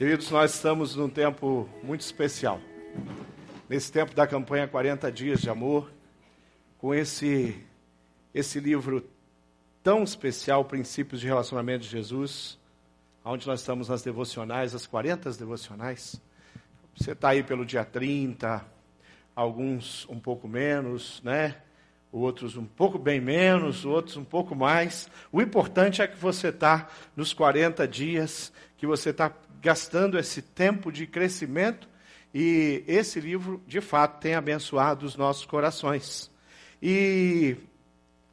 Queridos, nós estamos num tempo muito especial. Nesse tempo da campanha 40 Dias de Amor, com esse, esse livro tão especial, Princípios de Relacionamento de Jesus, onde nós estamos nas devocionais, as 40 devocionais. Você está aí pelo dia 30, alguns um pouco menos, né? Outros um pouco bem menos, outros um pouco mais. O importante é que você está nos 40 dias, que você está gastando esse tempo de crescimento e esse livro, de fato, tem abençoado os nossos corações. E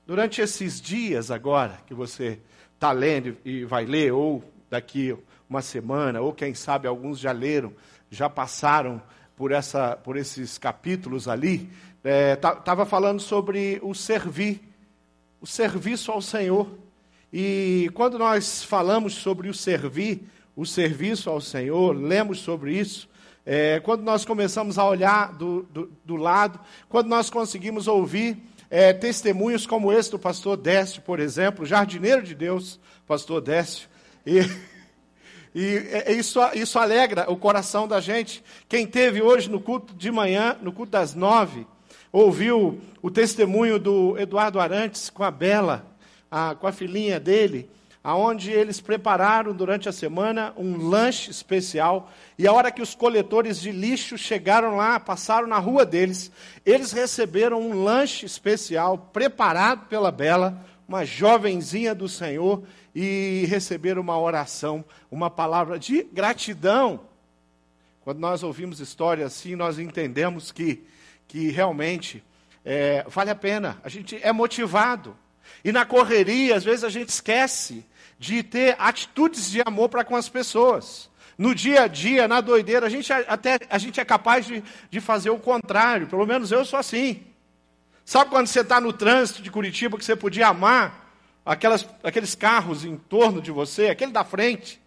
durante esses dias agora que você está lendo e vai ler, ou daqui uma semana, ou quem sabe alguns já leram, já passaram por, essa, por esses capítulos ali, estava é, falando sobre o servir, o serviço ao Senhor. E quando nós falamos sobre o servir, o serviço ao Senhor, lemos sobre isso. É, quando nós começamos a olhar do, do, do lado, quando nós conseguimos ouvir é, testemunhos como esse do pastor Décio, por exemplo, jardineiro de Deus, pastor Décio. E, e é, isso, isso alegra o coração da gente. Quem teve hoje no culto de manhã, no culto das nove, ouviu o testemunho do Eduardo Arantes com a Bela, a, com a filhinha dele aonde eles prepararam durante a semana um lanche especial. E a hora que os coletores de lixo chegaram lá, passaram na rua deles, eles receberam um lanche especial preparado pela Bela, uma jovenzinha do Senhor, e receberam uma oração, uma palavra de gratidão. Quando nós ouvimos histórias assim, nós entendemos que, que realmente é, vale a pena, a gente é motivado. E na correria, às vezes a gente esquece de ter atitudes de amor para com as pessoas. No dia a dia, na doideira, a gente até a gente é capaz de, de fazer o contrário. Pelo menos eu sou assim. Sabe quando você está no trânsito de Curitiba que você podia amar aquelas, aqueles carros em torno de você, aquele da frente,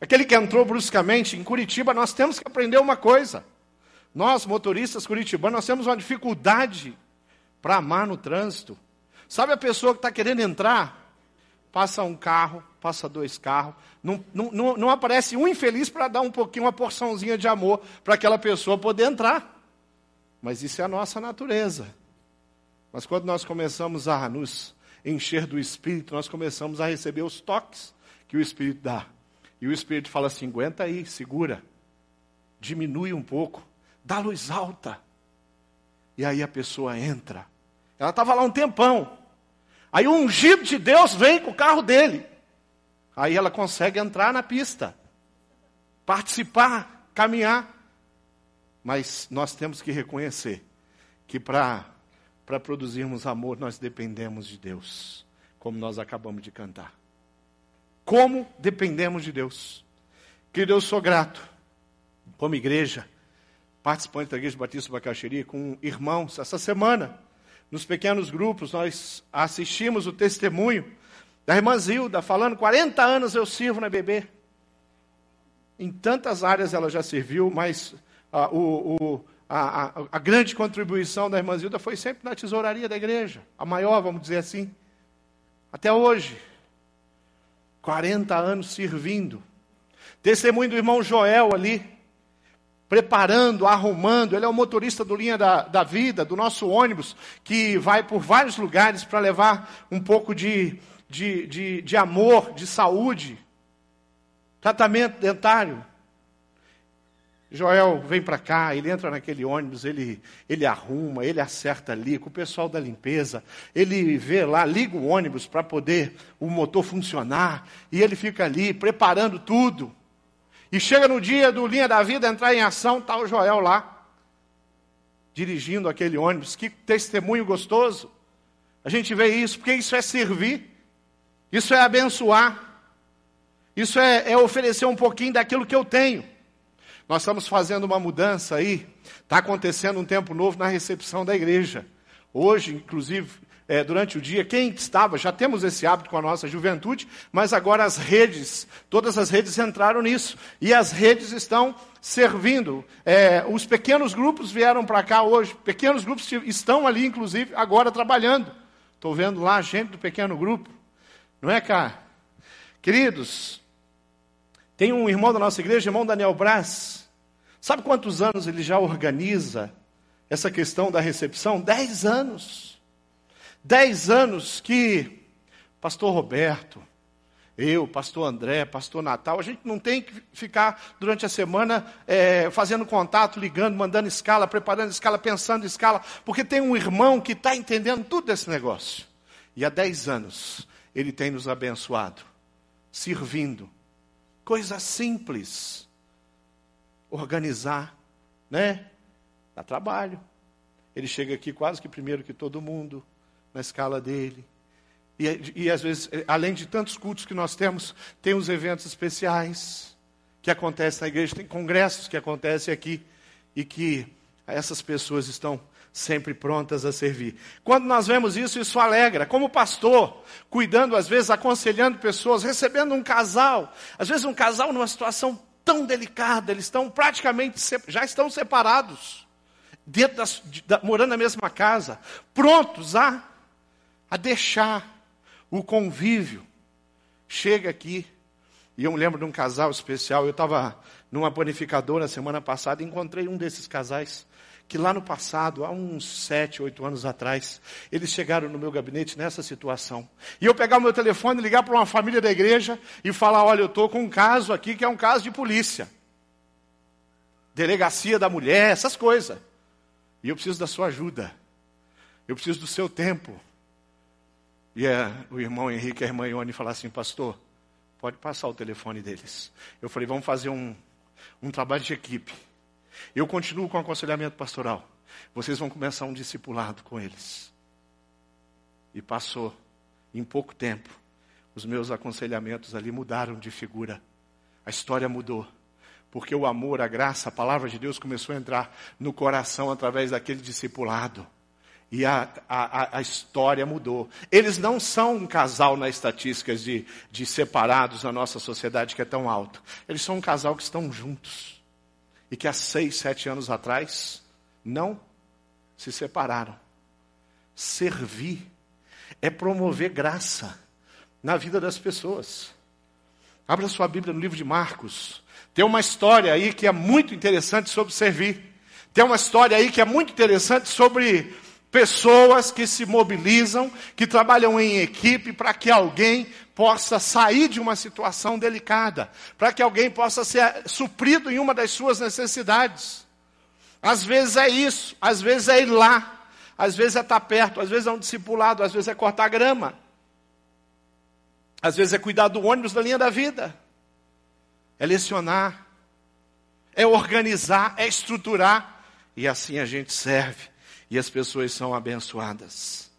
aquele que entrou bruscamente? Em Curitiba nós temos que aprender uma coisa. Nós, motoristas curitibanos, nós temos uma dificuldade para amar no trânsito. Sabe a pessoa que está querendo entrar passa um carro, passa dois carros, não, não, não aparece um infeliz para dar um pouquinho, uma porçãozinha de amor para aquela pessoa poder entrar. Mas isso é a nossa natureza. Mas quando nós começamos a nos encher do Espírito, nós começamos a receber os toques que o Espírito dá. E o Espírito fala assim: aguenta aí, segura, diminui um pouco, dá luz alta. E aí a pessoa entra. Ela estava lá um tempão. Aí o ungido de Deus vem com o carro dele. Aí ela consegue entrar na pista, participar, caminhar. Mas nós temos que reconhecer que para produzirmos amor nós dependemos de Deus, como nós acabamos de cantar. Como dependemos de Deus. Que Deus sou grato, como igreja, participante da Igreja Batista Bacaxiri, com irmãos, essa semana nos pequenos grupos, nós assistimos o testemunho da irmã Zilda, falando: 40 anos eu sirvo na BB. Em tantas áreas ela já serviu, mas ah, o, o, a, a, a, grande contribuição da irmã Zilda foi sempre na tesouraria da igreja, a maior, vamos dizer assim. Até hoje. 40 anos servindo. Testemunho do irmão Joel ali, preparando, arrumando. Ele é o motorista do Linha da, da Vida, do nosso ônibus, que vai por vários lugares para levar um pouco de, de, de, de amor, de saúde, tratamento dentário. Joel vem para cá, ele entra naquele ônibus, ele, ele arruma, ele acerta ali com o pessoal da limpeza, ele vê lá, liga o ônibus para poder o motor funcionar, e ele fica ali preparando tudo. E chega no dia do Linha da Vida entrar em ação, está o Joel lá, dirigindo aquele ônibus. Que testemunho gostoso. A gente vê isso, porque isso é servir, isso é abençoar, isso é, é oferecer um pouquinho daquilo que eu tenho. Nós estamos fazendo uma mudança aí, está acontecendo um tempo novo na recepção da igreja. Hoje, inclusive, é, durante o dia, quem estava, já temos esse hábito com a nossa juventude, mas agora as redes, todas as redes entraram nisso. E as redes estão servindo. É, os pequenos grupos vieram para cá hoje, pequenos grupos estão ali, inclusive, agora trabalhando. Estou vendo lá gente do pequeno grupo. Não é, cara? Queridos, Tem um irmão da nossa igreja, irmão Daniel Braz. Sabe quantos anos ele já organiza essa questão da recepção? Dez anos. Dez anos que pastor Roberto, eu, pastor André, pastor Natal, a gente não tem que ficar durante a semana é, fazendo contato, ligando, mandando escala, preparando escala, pensando escala, porque tem um irmão que está entendendo tudo desse negócio. E há dez anos ele tem nos abençoado, servindo. Coisa simples. Organizar, né? Dá trabalho. Ele chega aqui quase que primeiro que todo mundo, na escala dele e, e às vezes, eh, além de tantos cultos que nós temos, tem os eventos especiais que acontecem na igreja, tem congressos que acontecem aqui e que essas pessoas estão sempre prontas a servir. Quando nós vemos isso, isso alegra. Como pastor, cuidando, às vezes, aconselhando pessoas, recebendo um casal, às vezes um casal numa situação tão delicada, eles estão praticamente, já estão separados, dentro da, morando na mesma casa, prontos a, a deixar o convívio. Chega aqui, e eu me lembro de um casal especial, eu estava numa panificadora semana passada e encontrei um desses casais, que lá no passado, há uns sete, oito anos atrás, eles chegaram no meu gabinete nessa situação. E eu pegar o meu telefone, ligar para uma família da igreja e falar, olha, eu estou com um caso aqui que é um caso de polícia. Delegacia da mulher, essas coisas. E eu preciso da sua ajuda. Eu preciso do seu tempo. E é, o irmão Henrique e a irmã Ione falaram assim, pastor, pode passar o telefone deles. Eu falei, vamos fazer um, um trabalho de equipe. Eu continuo com o aconselhamento pastoral. Vocês vão começar um discipulado com eles. E passou, em pouco tempo, os meus aconselhamentos ali mudaram de figura. A história mudou. Porque o amor, a graça, a palavra de Deus começou a entrar no coração através daquele discipulado. E a, a, a, história mudou. Eles não são um casal nas estatísticas de, de separados na nossa sociedade que é tão alto. Eles são um casal que estão juntos. E que há seis, sete anos atrás não se separaram. Servir é promover graça na vida das pessoas. Abra sua Bíblia no livro de Marcos. Tem uma história aí que é muito interessante sobre servir. Tem uma história aí que é muito interessante sobre Pessoas que se mobilizam, que trabalham em equipe para que alguém possa sair de uma situação delicada, para que alguém possa ser suprido em uma das suas necessidades. Às vezes é isso, às vezes é ir lá, às vezes é estar perto, às vezes é um discipulado, às vezes é cortar grama, às vezes é cuidar do ônibus da linha da vida, é lecionar, é organizar, é estruturar, e assim a gente serve e as pessoas são abençoadas.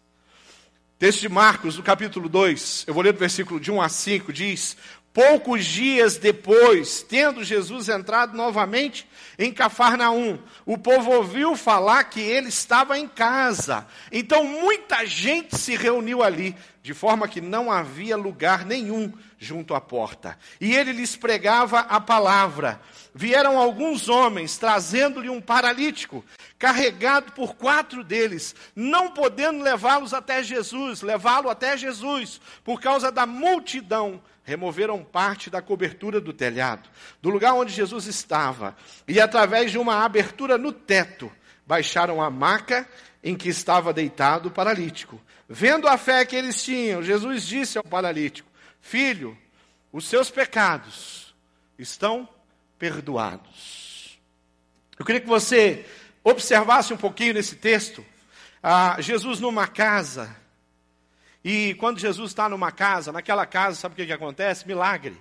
Texto de Marcos, no capítulo 2, eu vou ler do versículo de 1 a 5, diz: Poucos dias depois, tendo Jesus entrado novamente em Cafarnaum, o povo ouviu falar que ele estava em casa. Então muita gente se reuniu ali, de forma que não havia lugar nenhum junto à porta. E ele lhes pregava a palavra. Vieram alguns homens trazendo-lhe um paralítico, carregado por quatro deles, não podendo levá-los até Jesus, levá-lo até Jesus, por causa da multidão removeram parte da cobertura do telhado, do lugar onde Jesus estava, e através de uma abertura no teto, baixaram a maca em que estava deitado o paralítico. Vendo a fé que eles tinham, Jesus disse ao paralítico: Filho, os seus pecados estão perdoados. Eu queria que você observasse um pouquinho nesse texto. Ah, Jesus numa casa, e quando Jesus está numa casa, naquela casa, sabe o que, que acontece? Milagre.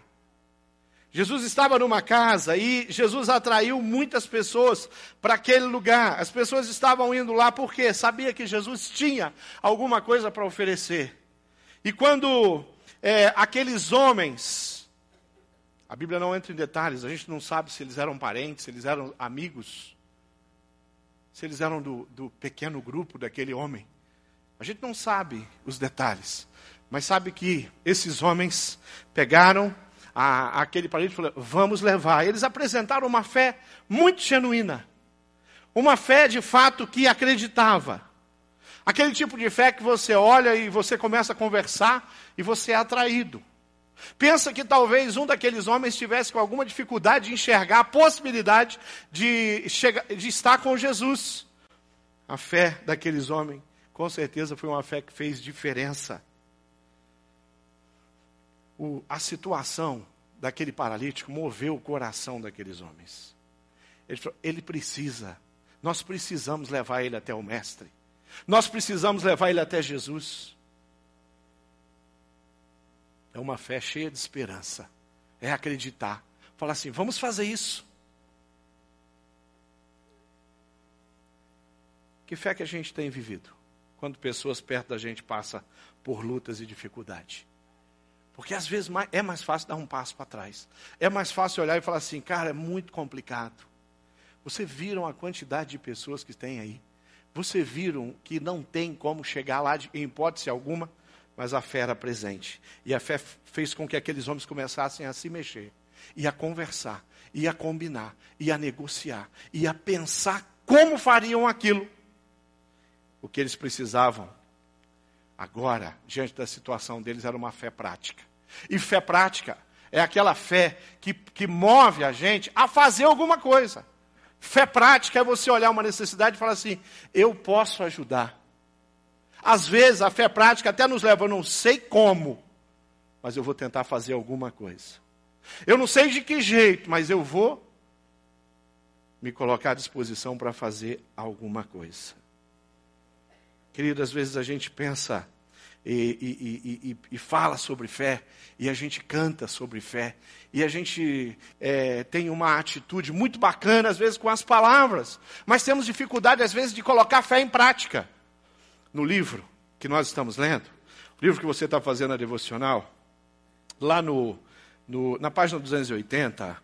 Jesus estava numa casa e Jesus atraiu muitas pessoas para aquele lugar. As pessoas estavam indo lá porque sabia que Jesus tinha alguma coisa para oferecer. E quando é, aqueles homens, a Bíblia não entra em detalhes, a gente não sabe se eles eram parentes, se eles eram amigos, se eles eram do, do pequeno grupo daquele homem. A gente não sabe os detalhes, mas sabe que esses homens pegaram a, aquele paralítico e falaram: vamos levar. Eles apresentaram uma fé muito genuína, uma fé de fato que acreditava. Aquele tipo de fé que você olha e você começa a conversar e você é atraído. Pensa que talvez um daqueles homens tivesse com alguma dificuldade de enxergar a possibilidade de, chegar, de estar com Jesus. A fé daqueles homens, com certeza, foi uma fé que fez diferença. O, a situação daquele paralítico moveu o coração daqueles homens. Ele falou: ele precisa, nós precisamos levar ele até o Mestre, nós precisamos levar ele até Jesus. É uma fé cheia de esperança, é acreditar. Falar assim: vamos fazer isso. Que fé que a gente tem vivido quando pessoas perto da gente passam por lutas e dificuldade? Porque às vezes é mais fácil dar um passo para trás. É mais fácil olhar e falar assim, cara, é muito complicado. Você viram a quantidade de pessoas que tem aí? Você viram que não tem como chegar lá de, em hipótese alguma, mas a fé era presente. E a fé fez com que aqueles homens começassem a se mexer, e a conversar, e a combinar, e a negociar, e a pensar como fariam aquilo. O que eles precisavam Agora, diante da situação deles, era uma fé prática. E fé prática é aquela fé que, que move a gente a fazer alguma coisa. Fé prática é você olhar uma necessidade e falar assim: eu posso ajudar. Às vezes a fé prática até nos leva, eu não sei como, mas eu vou tentar fazer alguma coisa. Eu não sei de que jeito, mas eu vou me colocar à disposição para fazer alguma coisa. Querido, às vezes a gente pensa e, e, e, e, fala sobre fé, e a gente canta sobre fé, e a gente é, tem uma atitude muito bacana, às vezes, com as palavras, mas temos dificuldade, às vezes, de colocar fé em prática. No livro que nós estamos lendo, o livro que você está fazendo a devocional, lá no, no, na página 280,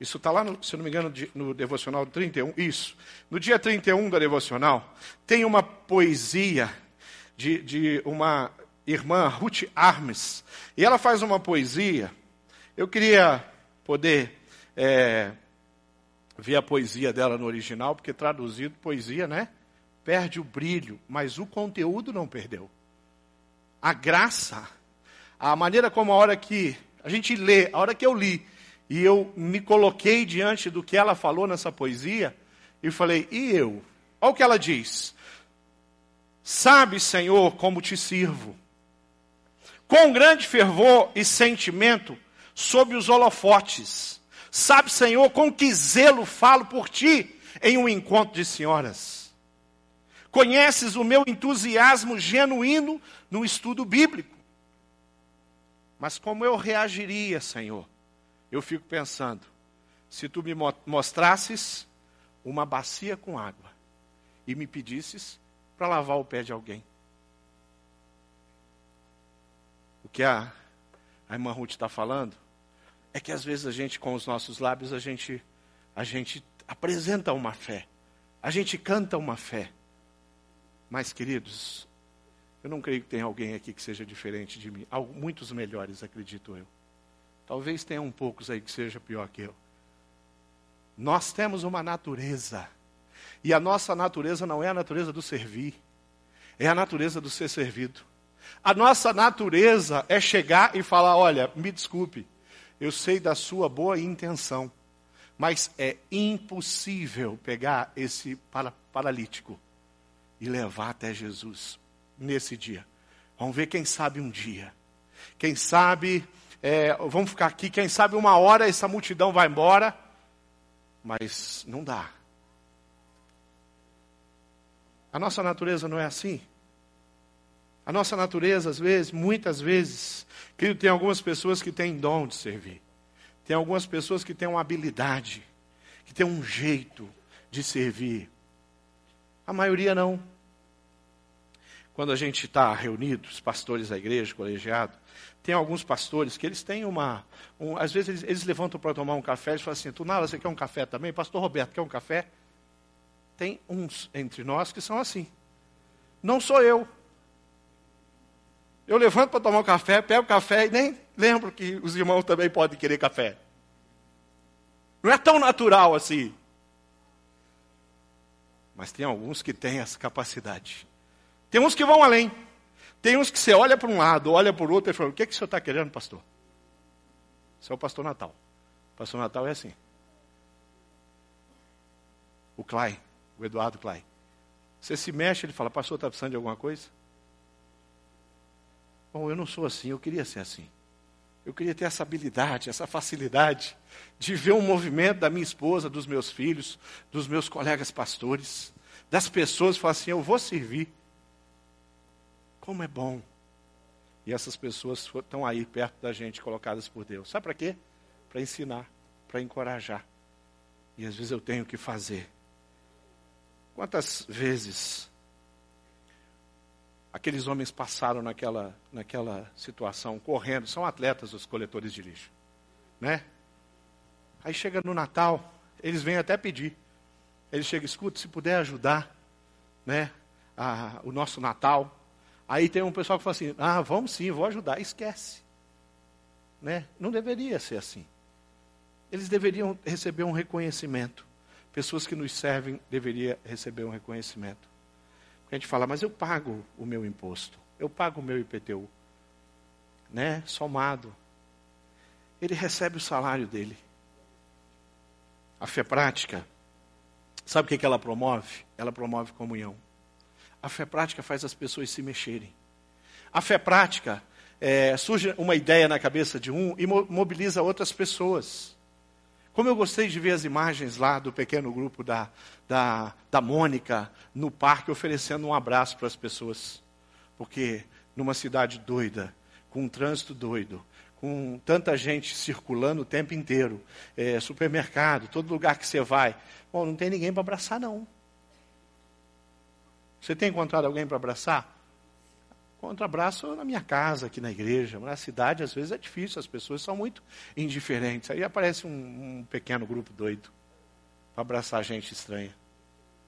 isso está lá, no, se não me engano, no devocional 31. Isso. No dia 31 da devocional, tem uma poesia de, de uma irmã, Ruth Armes. E ela faz uma poesia. Eu queria poder é, ver a poesia dela no original, porque traduzido, poesia, né? Perde o brilho, mas o conteúdo não perdeu. A graça, a maneira como a hora que a gente lê, a hora que eu li, e eu me coloquei diante do que ela falou nessa poesia e falei: e eu? Olha o que ela diz. Sabe, Senhor, como te sirvo. Com grande fervor e sentimento, sob os holofotes. Sabe, Senhor, com que zelo falo por ti em um encontro de senhoras. Conheces o meu entusiasmo genuíno no estudo bíblico. Mas como eu reagiria, Senhor, eu fico pensando, se tu me mostrasses uma bacia com água e me pedisses para lavar o pé de alguém. O que a, a irmã Ruth está falando é que às vezes a gente, com os nossos lábios, a gente, a gente apresenta uma fé, a gente canta uma fé. Mas, queridos, eu não creio que tenha alguém aqui que seja diferente de mim. Muitos melhores, acredito eu. Talvez tenha um poucos aí que seja pior que eu. Nós temos uma natureza. E a nossa natureza não é a natureza do servir, é a natureza do ser servido. A nossa natureza é chegar e falar: olha, me desculpe, eu sei da sua boa intenção, mas é impossível pegar esse paralítico e levar até Jesus nesse dia. Vamos ver quem sabe um dia. Quem sabe é, vamos ficar aqui, quem sabe uma hora essa multidão vai embora, mas não dá. A nossa natureza não é assim. A nossa natureza, às vezes, muitas vezes, querido, tem algumas pessoas que têm dom de servir. Tem algumas pessoas que têm uma habilidade, que têm um jeito de servir. A maioria não. Quando a gente está reunido, os pastores da igreja, colegiado, tem alguns pastores que eles têm uma. Um, às vezes eles, eles levantam para tomar um café e falam assim: Tunala, você quer um café também? Pastor Roberto, quer um café? Tem uns entre nós que são assim. Não sou eu. Eu levanto para tomar um café, pego o café e nem lembro que os irmãos também podem querer café. Não é tão natural assim. Mas tem alguns que têm essa capacidade. Tem uns que vão além. Tem uns que você olha para um lado, olha para o outro e fala: O que, é que o senhor está querendo, pastor? Esse é o pastor Natal. O pastor Natal é assim. O Clay, o Eduardo Clay. Você se mexe, ele fala, pastor, está precisando de alguma coisa? Bom, eu não sou assim, eu queria ser assim. Eu queria ter essa habilidade, essa facilidade de ver um movimento da minha esposa, dos meus filhos, dos meus colegas pastores, das pessoas, falar assim: eu vou servir. Como é bom. E essas pessoas estão aí perto da gente, colocadas por Deus. Sabe para quê? Para ensinar, para encorajar. E às vezes eu tenho que fazer. Quantas vezes aqueles homens passaram naquela, naquela situação, correndo, são atletas os coletores de lixo, né? Aí chega no Natal, eles vêm até pedir. Eles chegam, escuta, se puder ajudar, né, a, o nosso Natal. Aí tem um pessoal que fala assim, ah, vamos sim, vou ajudar. Esquece. Né? Não deveria ser assim. Eles deveriam receber um reconhecimento. Pessoas que nos servem deveriam receber um reconhecimento. A gente fala, mas eu pago o meu imposto, eu pago o meu IPTU, né? Somado. Ele recebe o salário dele. A fé prática, sabe o que ela promove? Ela promove comunhão. A fé prática faz as pessoas se mexerem. A fé prática é, surge uma ideia na cabeça de um e mobiliza outras pessoas. Como eu gostei de ver as imagens lá do pequeno grupo da, da, da Mônica no parque oferecendo um abraço para as pessoas. Porque numa cidade doida, com um trânsito doido, com tanta gente circulando o tempo inteiro, é, supermercado, todo lugar que você vai, bom, não tem ninguém para abraçar, não. Você tem encontrado alguém para abraçar? Contra abraço na minha casa, aqui na igreja. Na cidade, às vezes, é difícil, as pessoas são muito indiferentes. Aí aparece um, um pequeno grupo doido para abraçar gente estranha,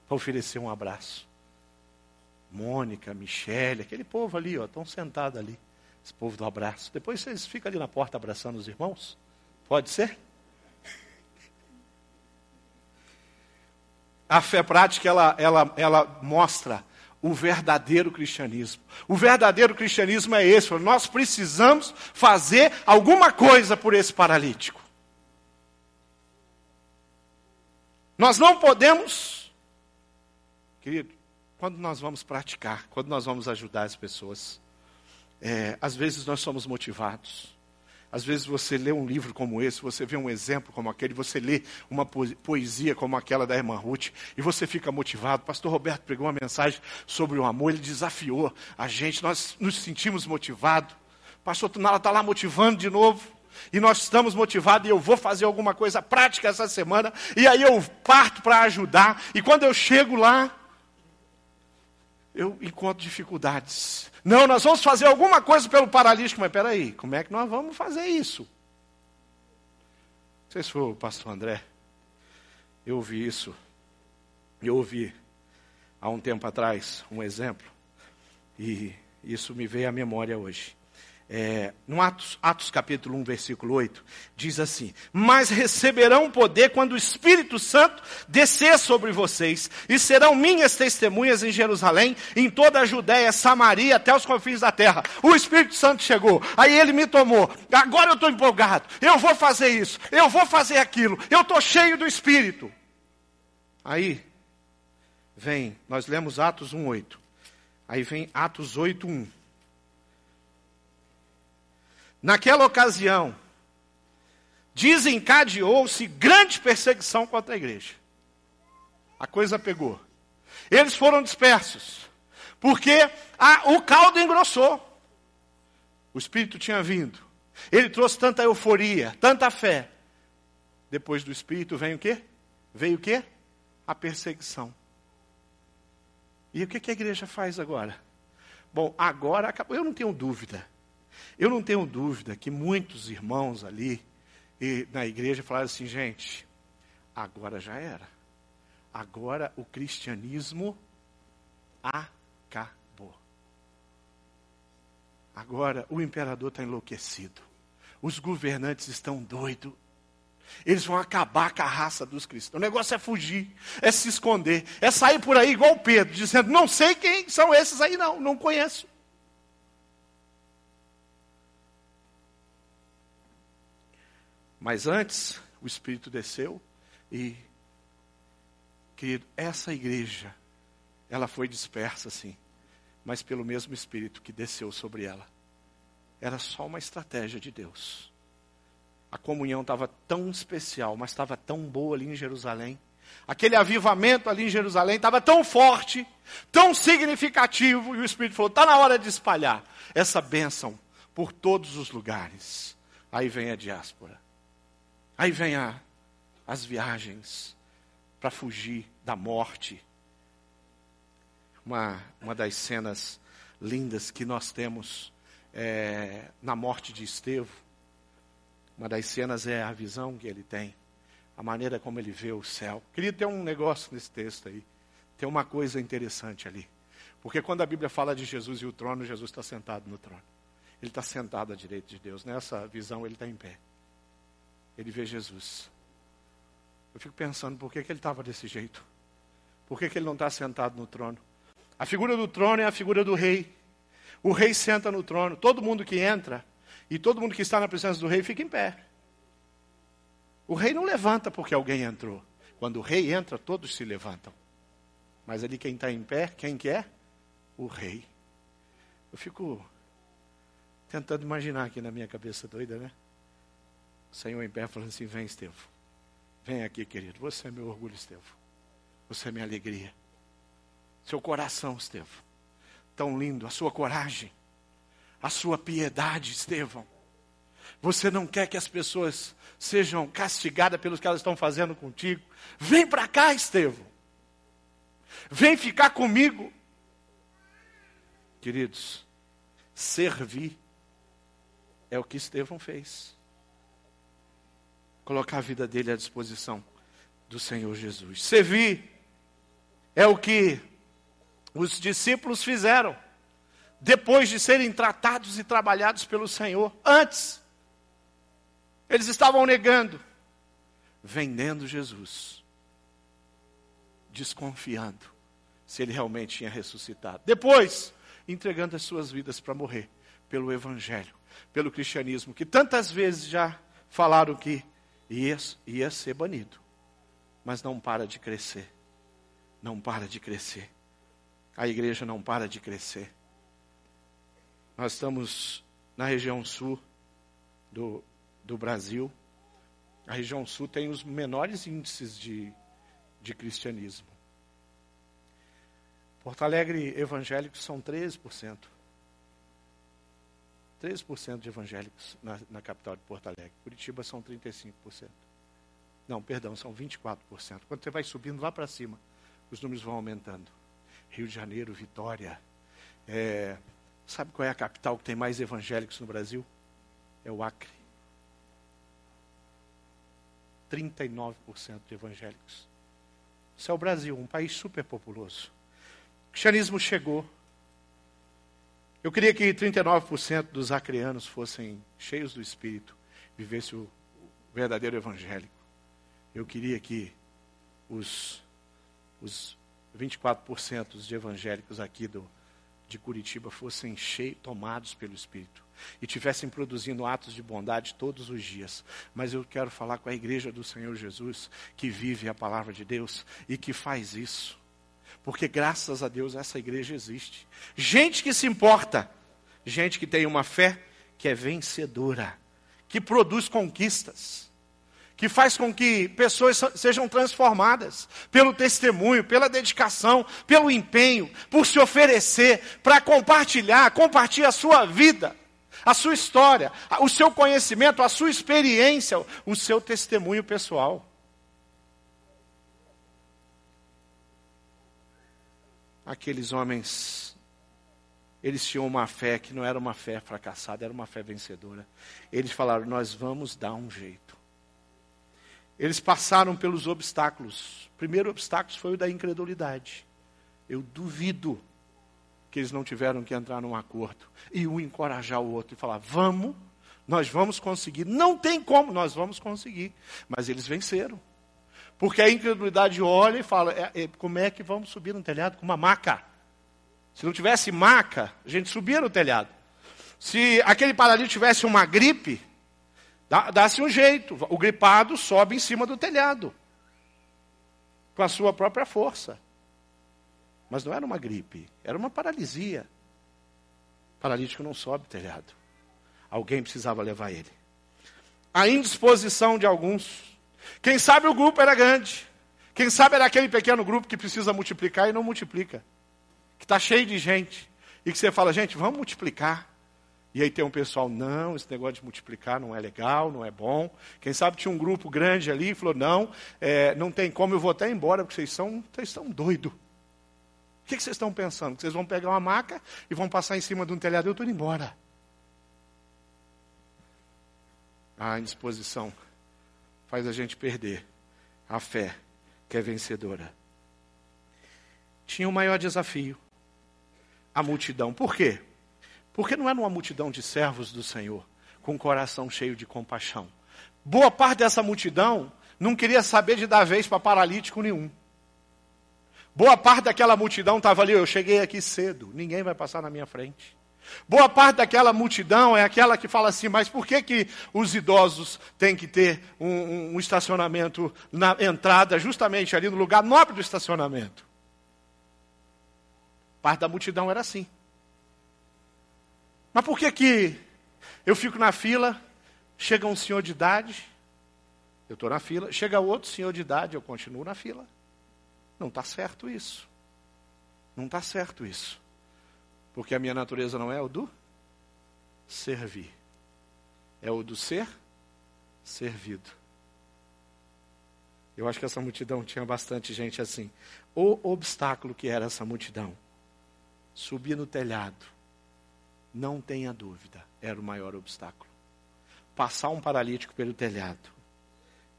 para oferecer um abraço. Mônica, Michele, aquele povo ali, estão sentados ali. Esse povo do abraço. Depois vocês ficam ali na porta abraçando os irmãos? Pode ser? A fé prática, ela, ela, ela mostra o verdadeiro cristianismo. O verdadeiro cristianismo é esse: nós precisamos fazer alguma coisa por esse paralítico. Nós não podemos, querido, quando nós vamos praticar, quando nós vamos ajudar as pessoas, é, às vezes nós somos motivados. Às vezes você lê um livro como esse, você vê um exemplo como aquele, você lê uma poesia como aquela da irmã Ruth, e você fica motivado. Pastor Roberto pregou uma mensagem sobre o amor, ele desafiou a gente, nós nos sentimos motivados. Pastor Tunala está lá motivando de novo. E nós estamos motivados e eu vou fazer alguma coisa prática essa semana. E aí eu parto para ajudar. E quando eu chego lá, eu encontro dificuldades. Não, nós vamos fazer alguma coisa pelo paralítico, mas peraí, como é que nós vamos fazer isso? Não sei se foi o pastor André. Eu ouvi isso. Eu ouvi há um tempo atrás um exemplo. E isso me veio à memória hoje é, no Atos, Atos capítulo 1, versículo 8, diz assim: Mas receberão poder quando o Espírito Santo descer sobre vocês, e serão minhas testemunhas em Jerusalém, em toda a Judéia, Samaria, até os confins da terra. O Espírito Santo chegou, aí ele me tomou. Agora eu estou empolgado, eu vou fazer isso, eu vou fazer aquilo, eu estou cheio do Espírito. Aí vem, nós lemos Atos 1, 8. Aí vem Atos 8, 1. Naquela ocasião, desencadeou-se grande perseguição contra a igreja. A coisa pegou. Eles foram dispersos, porque a, o caldo engrossou. O Espírito tinha vindo. Ele trouxe tanta euforia, tanta fé. Depois do Espírito vem o quê? Veio o quê? A perseguição. E o que, a igreja faz agora? Bom, agora acabou. Eu não tenho dúvida eu não tenho dúvida que muitos irmãos ali e, na igreja falaram assim, gente, agora já era. Agora o cristianismo acabou. Agora o imperador está enlouquecido. Os governantes estão doidos. Eles vão acabar com a raça dos cristãos. O negócio é fugir, é se esconder, é sair por aí igual Pedro, dizendo: Não sei quem são esses aí, não, não conheço. Mas antes, o Espírito desceu e, querido, essa igreja, ela foi dispersa, sim, mas pelo mesmo Espírito que desceu sobre ela. Era só uma estratégia de Deus. A comunhão estava tão especial, mas estava tão boa ali em Jerusalém. Aquele avivamento ali em Jerusalém estava tão forte, tão significativo, e o Espírito falou: está na hora de espalhar essa bênção por todos os lugares. Aí vem a diáspora. Aí vem a, as viagens para fugir da morte. Uma, uma das cenas lindas que nós temos é, na morte de Estevão. Uma das cenas é a visão que ele tem, a maneira como ele vê o céu. Queria ter um negócio nesse texto aí. Tem uma coisa interessante ali. Porque quando a Bíblia fala de Jesus e o trono, Jesus está sentado no trono. Ele está sentado à direita de Deus. Nessa visão, ele está em pé. Ele vê Jesus. Eu fico pensando, por que, que ele estava desse jeito? Por que, que ele não está sentado no trono? A figura do trono é a figura do rei. O rei senta no trono. Todo mundo que entra e todo mundo que está na presença do rei fica em pé. O rei não levanta porque alguém entrou. Quando o rei entra, todos se levantam. Mas ali quem está em pé, quem que é? O rei. Eu fico tentando imaginar aqui na minha cabeça doida, né? Senhor em pé falando assim: vem, Estevão. Vem aqui, querido. Você é meu orgulho, Estevão. Você é minha alegria. Seu coração, Estevão. Tão lindo, a sua coragem, a sua piedade, Estevão. Você não quer que as pessoas sejam castigadas pelo que elas estão fazendo contigo. Vem para cá, Estevão. Vem ficar comigo. Queridos, servir é o que Estevão fez. Colocar a vida dele à disposição do Senhor Jesus. Servir é o que os discípulos fizeram depois de serem tratados e trabalhados pelo Senhor. Antes, eles estavam negando, vendendo Jesus, desconfiando se ele realmente tinha ressuscitado. Depois, entregando as suas vidas para morrer pelo Evangelho pelo cristianismo, que tantas vezes já falaram que ia, ia ser banido, mas não para de crescer. Não para de crescer. A igreja não para de crescer. Nós estamos na região sul do, do Brasil. A região sul tem os menores índices de, de cristianismo. Porto Alegre evangélicos são 13%. 13% de evangélicos na, na, capital de Porto Alegre. Curitiba são 35%. Não, perdão, são 24%. Quando você vai subindo lá para cima, os números vão aumentando. Rio de Janeiro, Vitória. É, sabe qual é a capital que tem mais evangélicos no Brasil? É o Acre. 39% de evangélicos. Isso é o Brasil, um país super populoso. O cristianismo chegou eu queria que 39% dos acreanos fossem cheios do Espírito, vivessem o verdadeiro evangélico. Eu queria que os, os 24% de evangélicos aqui do, de Curitiba fossem cheios, tomados pelo Espírito e tivessem produzindo atos de bondade todos os dias. Mas eu quero falar com a igreja do Senhor Jesus, que vive a palavra de Deus e que faz isso. Porque graças a Deus essa igreja existe. Gente que se importa, gente que tem uma fé que é vencedora, que produz conquistas, que faz com que pessoas sejam transformadas pelo testemunho, pela dedicação, pelo empenho, por se oferecer para compartilhar, compartilhar a sua vida, a sua história, o seu conhecimento, a sua experiência, o seu testemunho pessoal. Aqueles homens, eles tinham uma fé que não era uma fé fracassada, era uma fé vencedora. Eles falaram: Nós vamos dar um jeito. Eles passaram pelos obstáculos. O primeiro obstáculo foi o da incredulidade. Eu duvido que eles não tiveram que entrar num acordo e um encorajar o outro e falar: Vamos, nós vamos conseguir. Não tem como, nós vamos conseguir. Mas eles venceram. Porque a incredulidade olha e fala: é, é, como é que vamos subir no telhado com uma maca? Se não tivesse maca, a gente subia no telhado. Se aquele paralítico tivesse uma gripe, Dá-se um jeito. O gripado sobe em cima do telhado. Com a sua própria força. Mas não era uma gripe, era uma paralisia. O paralítico não sobe telhado. Alguém precisava levar ele. A indisposição de alguns. Quem sabe o grupo era grande. Quem sabe era aquele pequeno grupo que precisa multiplicar e não multiplica. Que está cheio de gente. E que você fala, gente, vamos multiplicar. E aí tem um pessoal, não, esse negócio de multiplicar não é legal, não é bom. Quem sabe tinha um grupo grande ali e falou, não, é, não tem como, eu vou até embora, porque vocês são, vocês estão doidos. O que, que vocês estão pensando? Que vocês vão pegar uma maca e vão passar em cima de um telhado, eu estou indo embora. A indisposição faz a gente perder a fé que é vencedora. Tinha o um maior desafio, a multidão. Por quê? Porque não era uma multidão de servos do Senhor, com o coração cheio de compaixão. Boa parte dessa multidão não queria saber de dar vez para paralítico nenhum. Boa parte daquela multidão estava ali, eu cheguei aqui cedo, ninguém vai passar na minha frente. Boa parte daquela multidão é aquela que fala assim, mas por que, que os idosos têm que ter um, um estacionamento na entrada, justamente ali no lugar nobre do estacionamento? Parte da multidão era assim. Mas por que que eu fico na fila, chega um senhor de idade, eu estou na fila, chega outro senhor de idade, eu continuo na fila. Não está certo isso. Não está certo isso. Porque a minha natureza não é o do servir. É o do ser servido. Eu acho que essa multidão tinha bastante gente assim. O obstáculo que era essa multidão. Subir no telhado, não tenha dúvida, era o maior obstáculo. Passar um paralítico pelo telhado,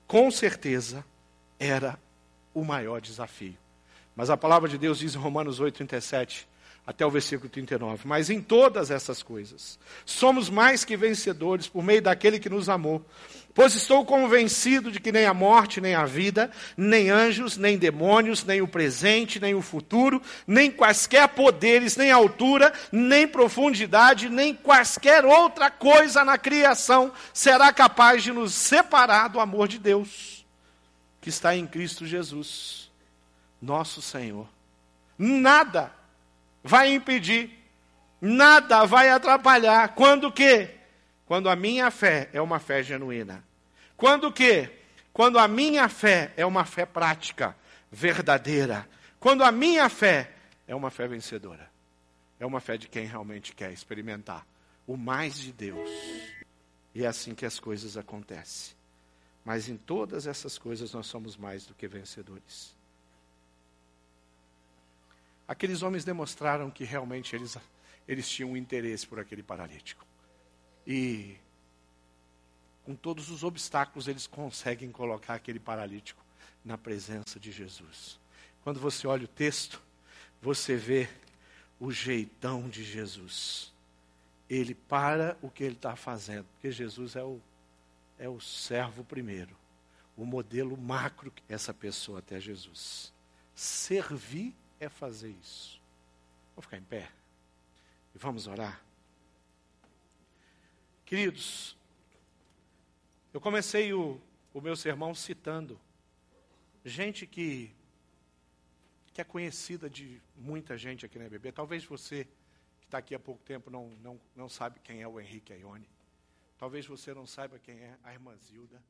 com certeza, era o maior desafio. Mas a palavra de Deus diz em Romanos 8, 37, até o versículo 39. Mas em todas essas coisas, somos mais que vencedores por meio daquele que nos amou. Pois estou convencido de que nem a morte, nem a vida, nem anjos, nem demônios, nem o presente, nem o futuro, nem quaisquer poderes, nem altura, nem profundidade, nem quaisquer outra coisa na criação será capaz de nos separar do amor de Deus, que está em Cristo Jesus, nosso Senhor. Nada vai impedir, nada vai atrapalhar. Quando que? Quando a minha fé é uma fé genuína. Quando que? Quando a minha fé é uma fé prática, verdadeira. Quando a minha fé é uma fé vencedora. É uma fé de quem realmente quer experimentar o mais de Deus. E é assim que as coisas acontecem. Mas em todas essas coisas nós somos mais do que vencedores. Aqueles homens demonstraram que realmente eles, eles tinham um interesse por aquele paralítico. E com todos os obstáculos eles conseguem colocar aquele paralítico na presença de Jesus. Quando você olha o texto, você vê o jeitão de Jesus. Ele para o que ele está fazendo, porque Jesus é o, é o servo primeiro, o modelo macro que essa pessoa até Jesus. Servir é fazer isso. Vamos ficar em pé e vamos orar. Queridos, eu comecei o, o meu sermão citando gente que, que é conhecida de muita gente aqui na EBB. Talvez você que está aqui há pouco tempo não, não, não sabe quem é o Henrique Aione. Talvez você não saiba quem é a irmã Zilda.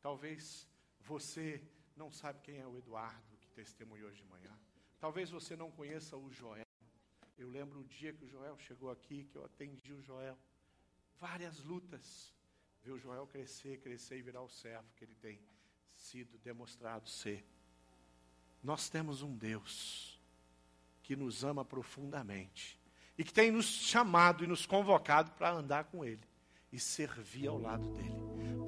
Talvez você não sabe quem é o Eduardo, que testemunhou hoje de manhã. Talvez você não conheça o Joel. Eu lembro o dia que o Joel chegou aqui, que eu atendi o Joel. Várias lutas. Ver o Joel crescer, crescer e virar o servo que ele tem sido demonstrado ser. Nós temos um Deus que nos ama profundamente e que tem nos chamado e nos convocado para andar com Ele e servir ao lado dele.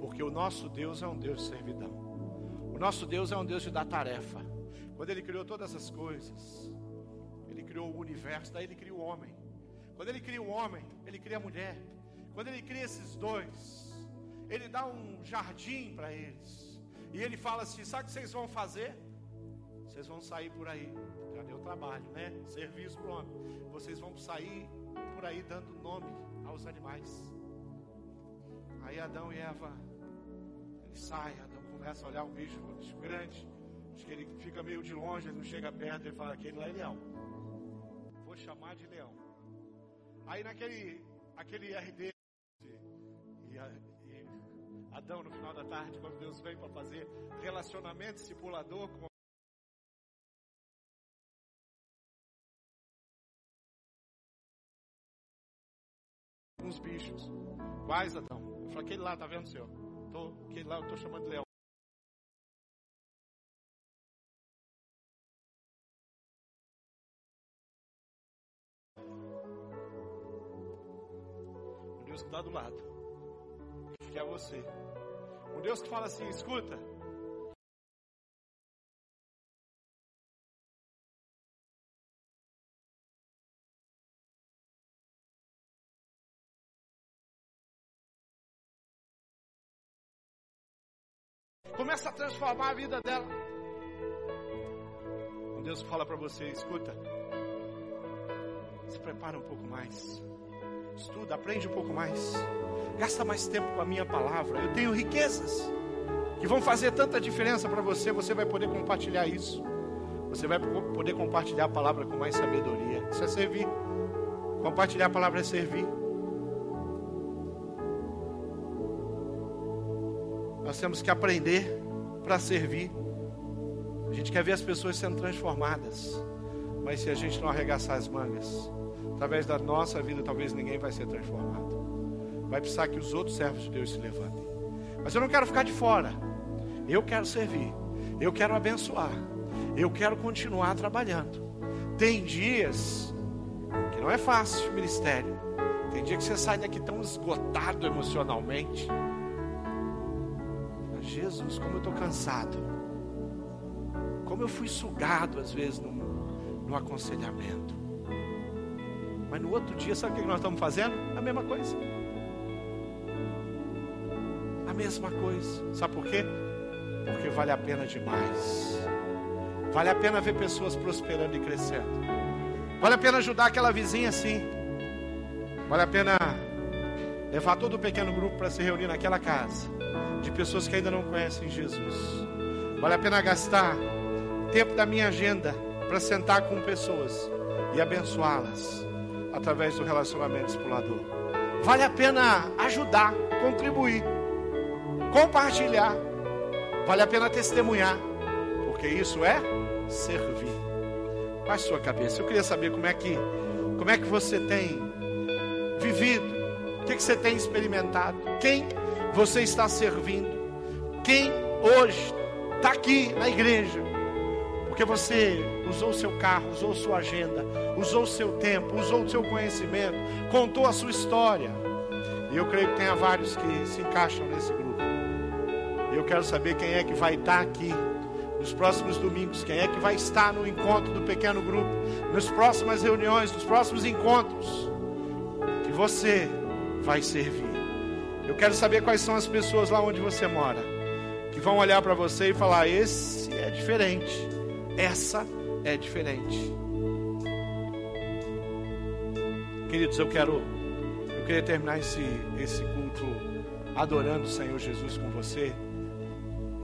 Porque o nosso Deus é um Deus de servidão. O nosso Deus é um Deus de dar tarefa. Quando ele criou todas as coisas, ele criou o universo, daí ele cria o homem. Quando ele cria o homem, ele cria a mulher. Quando ele cria esses dois, ele dá um jardim para eles. E ele fala assim: sabe o que vocês vão fazer? Vocês vão sair por aí. Já deu trabalho, né? Serviço para o homem. Vocês vão sair por aí dando nome aos animais. Aí Adão e Eva, ele sai, Adão começa a olhar o bicho, bicho grande. Acho que ele fica meio de longe, ele não chega perto, ele fala, aquele lá é leão. Vou chamar de leão. Aí naquele aquele RD e, e Adão no final da tarde, quando Deus vem para fazer relacionamento discipulador com uns bichos. Quais, Adão? Eu falei, aquele lá, tá vendo, senhor? Tô, aquele lá eu tô chamando de leão. Deus que está do lado. Que é você. Um Deus que fala assim, escuta. Começa a transformar a vida dela. Um Deus fala para você, escuta. Se prepara um pouco mais. Estuda, aprende um pouco mais. Gasta mais tempo com a minha palavra. Eu tenho riquezas que vão fazer tanta diferença para você. Você vai poder compartilhar isso. Você vai poder compartilhar a palavra com mais sabedoria. Isso é servir. Compartilhar a palavra é servir. Nós temos que aprender para servir. A gente quer ver as pessoas sendo transformadas. Mas se a gente não arregaçar as mangas, através da nossa vida, talvez ninguém vai ser transformado. Vai precisar que os outros servos de Deus se levantem. Mas eu não quero ficar de fora. Eu quero servir. Eu quero abençoar. Eu quero continuar trabalhando. Tem dias que não é fácil o ministério. Tem dia que você sai daqui tão esgotado emocionalmente. Jesus, como eu estou cansado. Como eu fui sugado às vezes no, no aconselhamento. Mas no outro dia, sabe o que nós estamos fazendo? A mesma coisa. A mesma coisa. Sabe por quê? Porque vale a pena demais. Vale a pena ver pessoas prosperando e crescendo. Vale a pena ajudar aquela vizinha assim. Vale a pena levar todo o pequeno grupo para se reunir naquela casa de pessoas que ainda não conhecem Jesus. Vale a pena gastar tempo da minha agenda para sentar com pessoas e abençoá-las através do relacionamento explorador. Vale a pena ajudar, contribuir, compartilhar. Vale a pena testemunhar, porque isso é servir. Baixe sua cabeça. Eu queria saber como é que, como é que você tem vivido, o que, que você tem experimentado, quem você está servindo, quem hoje está aqui na igreja, porque você usou seu carro, usou sua agenda, usou seu tempo, usou seu conhecimento, contou a sua história. E eu creio que tenha vários que se encaixam nesse grupo. E eu quero saber quem é que vai estar aqui nos próximos domingos, quem é que vai estar no encontro do pequeno grupo, nas próximas reuniões, nos próximos encontros, que você vai servir. Eu quero saber quais são as pessoas lá onde você mora que vão olhar para você e falar: esse é diferente, essa é diferente. Queridos, eu quero, eu queria terminar esse, esse culto adorando o Senhor Jesus com você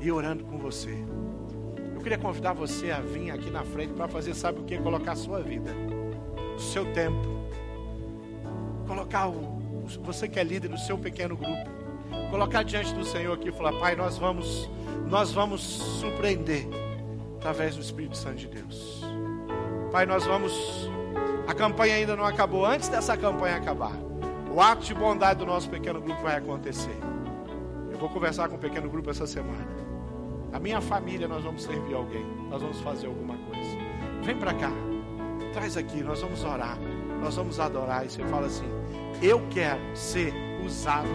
e orando com você. Eu queria convidar você a vir aqui na frente para fazer, sabe o que? Colocar a sua vida, o seu tempo, colocar o, você que é líder do seu pequeno grupo, colocar diante do Senhor aqui e falar: Pai, nós vamos, nós vamos surpreender através do Espírito Santo de Deus. Pai, nós vamos. A campanha ainda não acabou. Antes dessa campanha acabar, o ato de bondade do nosso pequeno grupo vai acontecer. Eu vou conversar com o pequeno grupo essa semana. A minha família, nós vamos servir alguém. Nós vamos fazer alguma coisa. Vem para cá. Traz aqui, nós vamos orar. Nós vamos adorar. E você fala assim: eu quero ser usado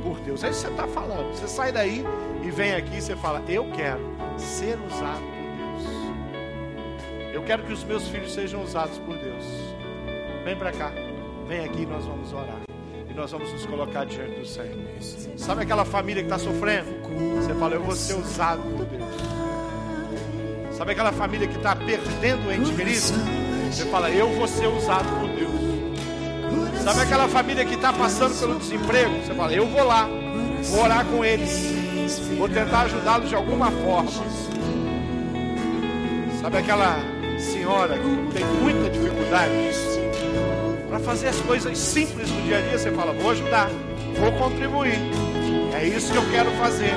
por Deus. É isso que você está falando. Você sai daí e vem aqui e você fala: Eu quero ser usado. Eu quero que os meus filhos sejam usados por Deus. Vem para cá. Vem aqui nós vamos orar. E nós vamos nos colocar diante do Senhor. Sabe aquela família que está sofrendo? Você fala: Eu vou ser usado por Deus. Sabe aquela família que está perdendo o ente querido? Você fala: Eu vou ser usado por Deus. Sabe aquela família que está passando pelo desemprego? Você fala, eu vou lá Vou orar com eles. Vou tentar ajudá-los de alguma forma. Sabe aquela senhora que tem muita dificuldade para fazer as coisas simples do dia a dia? Você fala, vou ajudar, vou contribuir. É isso que eu quero fazer.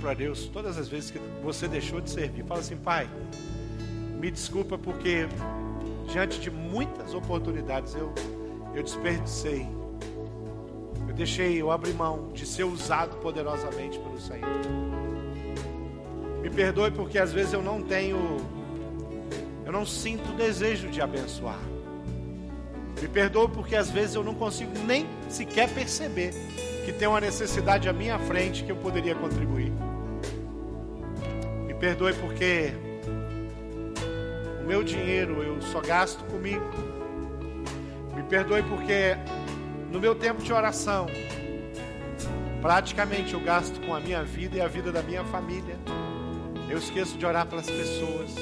Para Deus todas as vezes que você deixou de servir. Fala assim, Pai, me desculpa porque diante de muitas oportunidades eu, eu desperdicei. Eu deixei, eu abri mão de ser usado poderosamente pelo Senhor. Me perdoe porque às vezes eu não tenho, eu não sinto desejo de abençoar. Me perdoe porque às vezes eu não consigo nem sequer perceber que tem uma necessidade à minha frente que eu poderia contribuir perdoe porque o meu dinheiro eu só gasto comigo. Me perdoe porque no meu tempo de oração, praticamente eu gasto com a minha vida e a vida da minha família. Eu esqueço de orar pelas pessoas.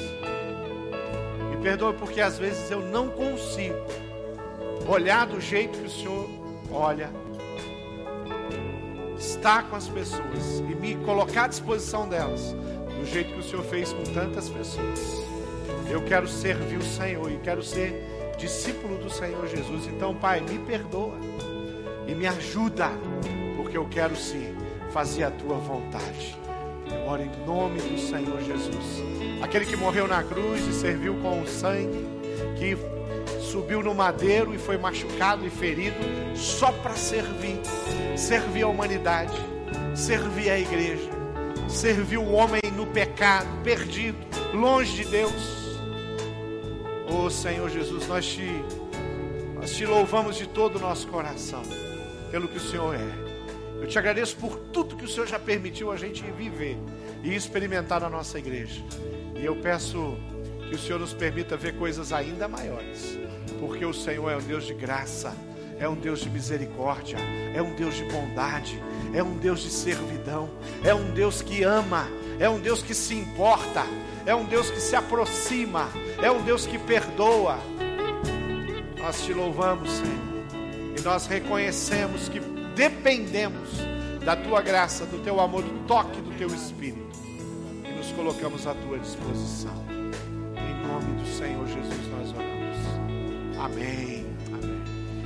Me perdoe porque às vezes eu não consigo olhar do jeito que o Senhor olha, estar com as pessoas e me colocar à disposição delas do jeito que o Senhor fez com tantas pessoas. Eu quero servir o Senhor e quero ser discípulo do Senhor Jesus. Então, Pai, me perdoa e me ajuda, porque eu quero sim fazer a tua vontade. Eu oro em nome do Senhor Jesus. Aquele que morreu na cruz e serviu com o sangue, que subiu no madeiro e foi machucado e ferido só para servir, servir a humanidade, servir a igreja, servir o homem no pecado, perdido, longe de Deus. Oh Senhor Jesus, nós te, nós te louvamos de todo o nosso coração, pelo que o Senhor é. Eu te agradeço por tudo que o Senhor já permitiu a gente viver e experimentar na nossa igreja. E eu peço que o Senhor nos permita ver coisas ainda maiores, porque o Senhor é um Deus de graça, é um Deus de misericórdia, é um Deus de bondade, é um Deus de servidão, é um Deus que ama, é um Deus que se importa, é um Deus que se aproxima, é um Deus que perdoa. Nós te louvamos, Senhor, e nós reconhecemos que dependemos da tua graça, do teu amor, do toque do teu Espírito, e nos colocamos à tua disposição. Nome do Senhor Jesus nós oramos. Amém.